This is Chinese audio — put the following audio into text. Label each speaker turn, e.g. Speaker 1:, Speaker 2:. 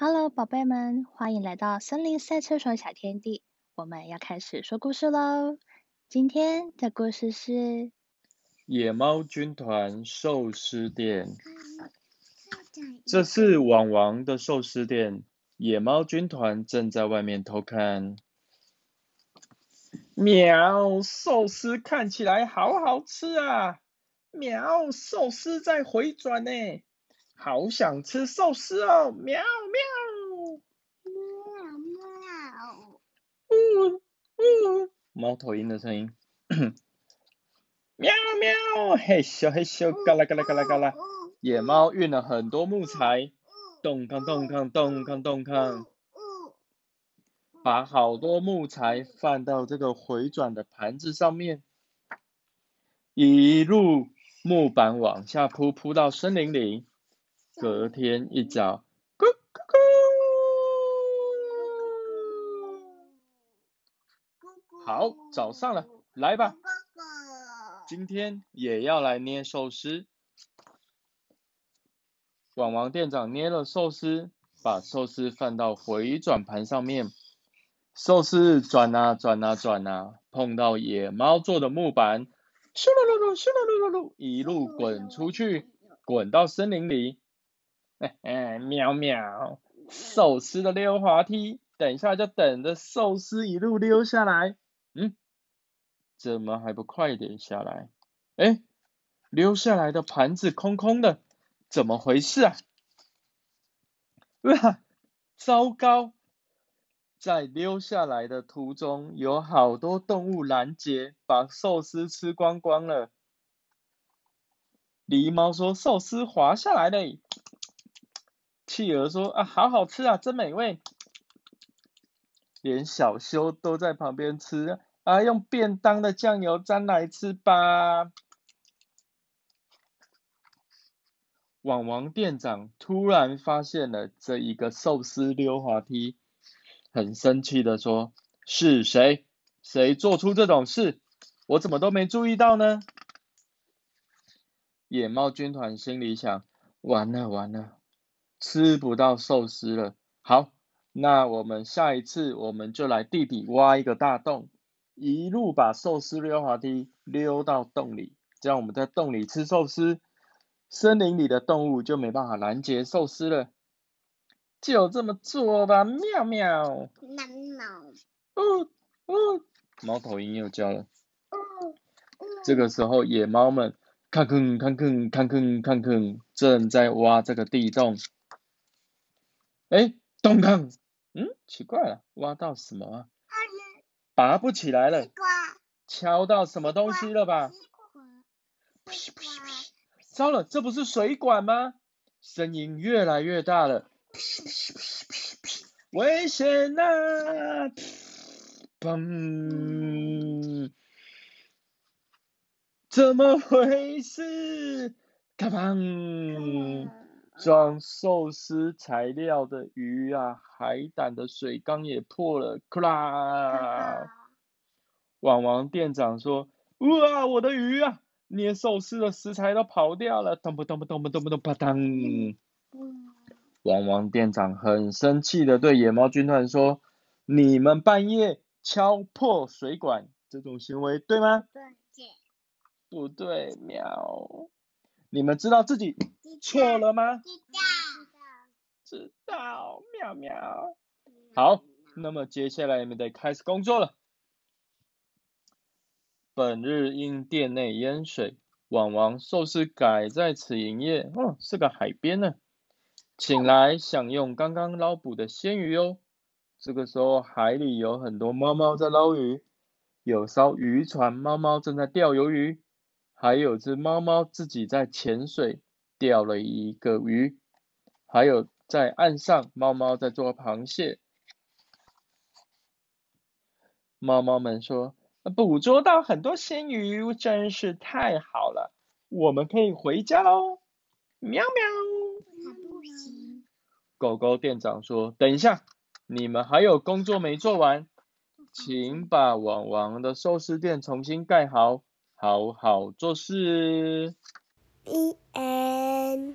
Speaker 1: Hello，宝贝们，欢迎来到森林赛车手小天地。我们要开始说故事喽。今天的故事是《
Speaker 2: 野猫军团寿司店》。这是网王的寿司店，野猫军团正在外面偷看。喵，寿司看起来好好吃啊！喵，寿司在回转呢。好想吃寿司哦！喵喵，喵喵，呜呜，猫头鹰的声音，喵喵，嘿咻嘿咻，嘎啦嘎啦嘎啦嘎啦。野猫运了很多木材，咚康咚康咚康咚康，把好多木材放到这个回转的盘子上面，一路木板往下铺，铺到森林里。隔天一早，咕咕咕，好，早上了，来吧，今天也要来捏寿司。网王店长捏了寿司，把寿司放到回转盘上面，寿司转啊转啊转啊，碰到野猫做的木板，咻噜噜噜，咻噜噜噜噜，一路滚出去，滚到森林里。嘿嘿，喵喵，寿司的溜滑梯，等一下就等着寿司一路溜下来。嗯，怎么还不快点下来？哎，溜下来的盘子空空的，怎么回事啊？哇，糟糕，在溜下来的途中，有好多动物拦截，把寿司吃光光了。狸猫说：“寿司滑下来嘞。”企鹅说：“啊，好好吃啊，真美味。”连小修都在旁边吃啊，用便当的酱油沾来吃吧。网王店长突然发现了这一个寿司溜滑梯，很生气的说：“是谁？谁做出这种事？我怎么都没注意到呢？”野猫军团心里想：“完了，完了。”吃不到寿司了。好那我们下一次我们就来地底挖一个大洞一路把寿司溜滑梯溜到洞里这样我们在洞里吃寿司森林里的动物就没办法拦截寿司了。就这么做吧妙妙喵喵。呜呜。猫头鹰又叫了这个时候野猫们看看看看看看看看正在挖这个地洞哎，咚康，嗯，奇怪了，挖到什么啊？拔不起来了，敲到什么东西了吧？噗噗噗！糟了，这不是水管吗？声音越来越大了！危险呐！砰！怎么回事？嘎砰！装寿司材料的鱼啊，海胆的水缸也破了，库啦！网王店长说：“哇，我的鱼啊，捏寿司的食材都跑掉了，咚不咚不咚不咚不咚啪当！”网王店长很生气的对野猫军团说：“你们半夜敲破水管，这种行为对吗？”对。不对，喵。你们知道自己错了吗？知道，知道，喵喵。好，那么接下来你们得开始工作了。本日因店内淹水，网王寿司改在此营业。哦，是个海边呢，请来享用刚刚捞捕的鲜鱼哦。这个时候海里有很多猫猫在捞鱼，有艘渔船，猫猫正在钓鱿鱼。还有只猫猫自己在潜水钓了一个鱼，还有在岸上猫猫在做螃蟹。猫猫们说：“捕捉到很多鲜鱼，真是太好了，我们可以回家喽。”喵喵。不行。狗狗店长说：“等一下，你们还有工作没做完，请把网王的寿司店重新盖好。”好好做事。Em